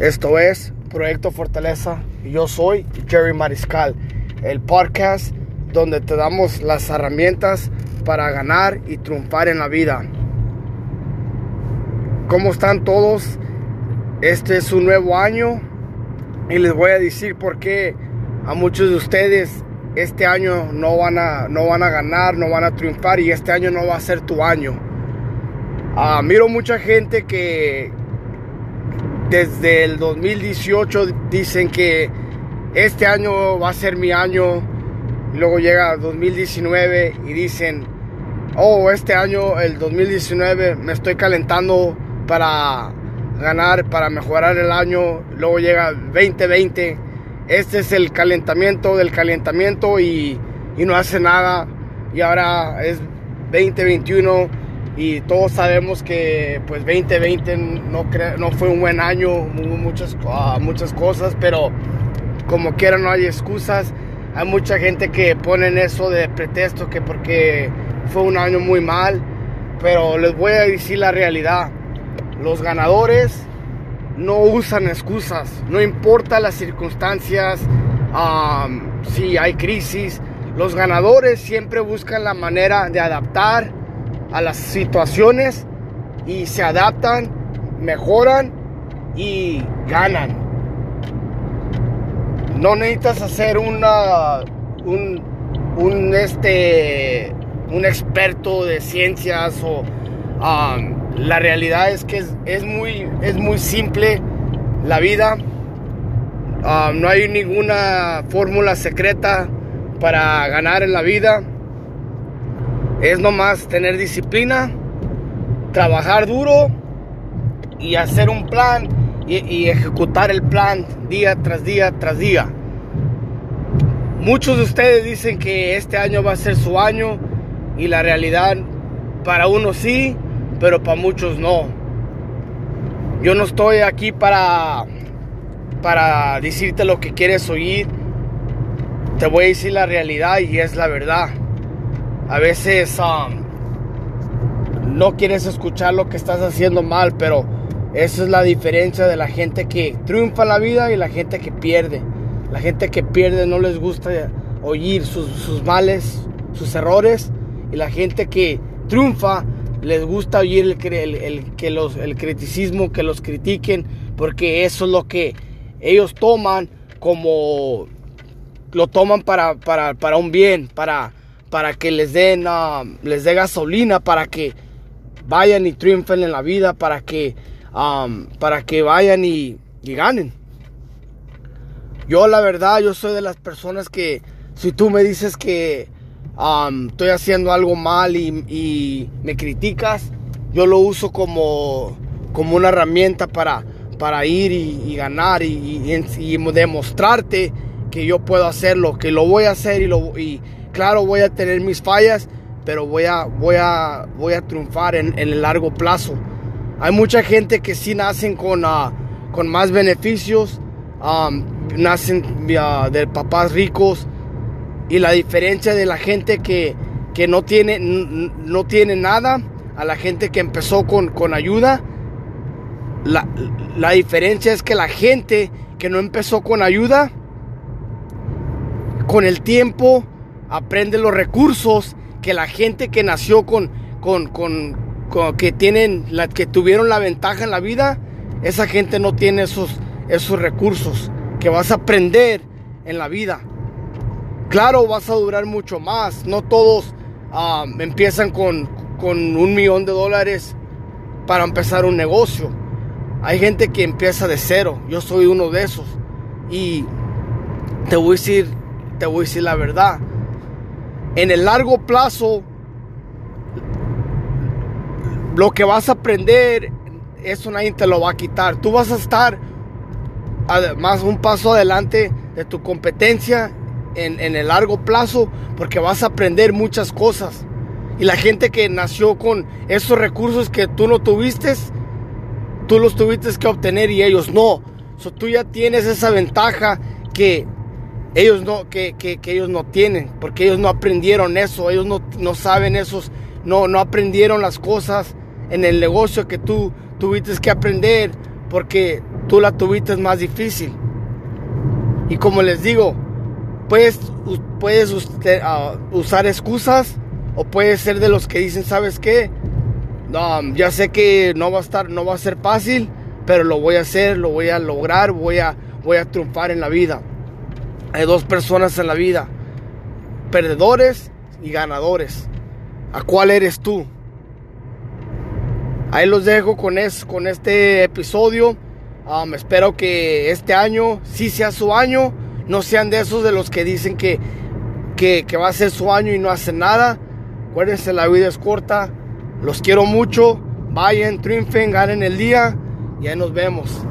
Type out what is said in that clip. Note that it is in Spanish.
Esto es Proyecto Fortaleza yo soy Jerry Mariscal, el podcast donde te damos las herramientas para ganar y triunfar en la vida. ¿Cómo están todos? Este es un nuevo año y les voy a decir por qué a muchos de ustedes este año no van a, no van a ganar, no van a triunfar y este año no va a ser tu año. Ah, miro mucha gente que desde el 2018 dicen que este año va a ser mi año. Luego llega 2019 y dicen, oh, este año, el 2019, me estoy calentando para ganar, para mejorar el año. Luego llega 2020. Este es el calentamiento del calentamiento y, y no hace nada. Y ahora es 2021 y todos sabemos que pues 2020 no, no fue un buen año, hubo muchas, uh, muchas cosas, pero como quiera no hay excusas. Hay mucha gente que ponen eso de pretexto que porque fue un año muy mal, pero les voy a decir la realidad. Los ganadores no usan excusas, no importa las circunstancias, um, si hay crisis, los ganadores siempre buscan la manera de adaptar a las situaciones y se adaptan, mejoran y ganan. No necesitas hacer una, un, un, este, un experto de ciencias o um, la realidad es que es, muy, es muy simple la vida. Um, no hay ninguna fórmula secreta para ganar en la vida es nomás tener disciplina, trabajar duro y hacer un plan y, ejecutar el plan día tras día tras día. Muchos de ustedes dicen que este año va a ser su año y la realidad para unos sí, pero para muchos no. Yo no estoy aquí para para decirte lo que quieres oír. Te voy a decir la realidad y es la verdad. A veces um, no quieres escuchar lo que estás haciendo mal, pero esa es la diferencia de la gente que triunfa en la vida y la gente que pierde. La gente que pierde no les gusta oír sus, males, sus errores. Y la gente que triunfa les gusta oír el, que los, el criticismo, que los critiquen, porque eso es lo que ellos toman como lo toman para, para, para un bien, para, para que les den les dé gasolina para que vayan y triunfen en la vida para que para que vayan y, ganen. Yo la verdad yo soy de las personas que si tú me dices que estoy haciendo algo mal y, me criticas yo lo uso como como una herramienta para para ir y, ganar y, y, demostrarte que yo puedo hacerlo que lo voy a hacer y lo y, claro, voy a tener mis fallas, pero voy a, voy a, voy a triunfar en, el largo plazo. Hay mucha gente que sí nacen con, ah, con más beneficios, nacen de papás ricos, y la diferencia de la gente que, que no, tiene, no tiene nada a la gente que empezó con, con ayuda, la, la diferencia es que la gente que no empezó con ayuda, con el tiempo aprende los recursos que la gente que nació con, con, con, que tienen, la, que tuvieron la ventaja en la vida, esa gente no tiene esos, esos recursos que vas a aprender en la vida. Claro, vas a durar mucho más. No todos um, empiezan con, con un millón de dólares para empezar un negocio. Hay gente que empieza de cero. Yo soy uno de esos. Y te voy a decir, te voy a decir la verdad en el largo plazo, lo que vas a aprender, eso nadie te lo va a quitar. Tú vas a estar más un paso adelante de tu competencia en, el largo plazo porque vas a aprender muchas cosas. Y la gente que nació con esos recursos que tú no tuviste, tú los tuviste que obtener y ellos no. So, tú ya tienes esa ventaja que ellos no, que, que, ellos no tienen, porque ellos no aprendieron eso, ellos no, no saben esos, no, no aprendieron las cosas en el negocio que tú tuviste que aprender, porque tú la tuviste más difícil. Y como les digo, puedes, puedes usted, uh, usar excusas o puedes ser de los que dicen, ¿sabes qué? No, ya sé que no va a estar, no va a ser fácil, pero lo voy a hacer, lo voy a lograr, voy a, voy a triunfar en la vida. Hay dos personas en la vida, perdedores y ganadores. ¿A cuál eres tú? Ahí los dejo con, es, con este episodio. Um, espero que este año sí sea su año. No sean de esos de los que dicen que, que, que va a ser su año y no hacen nada. Acuérdense, la vida es corta. Los quiero mucho. Vayan, triunfen, ganen el día. Y ahí nos vemos.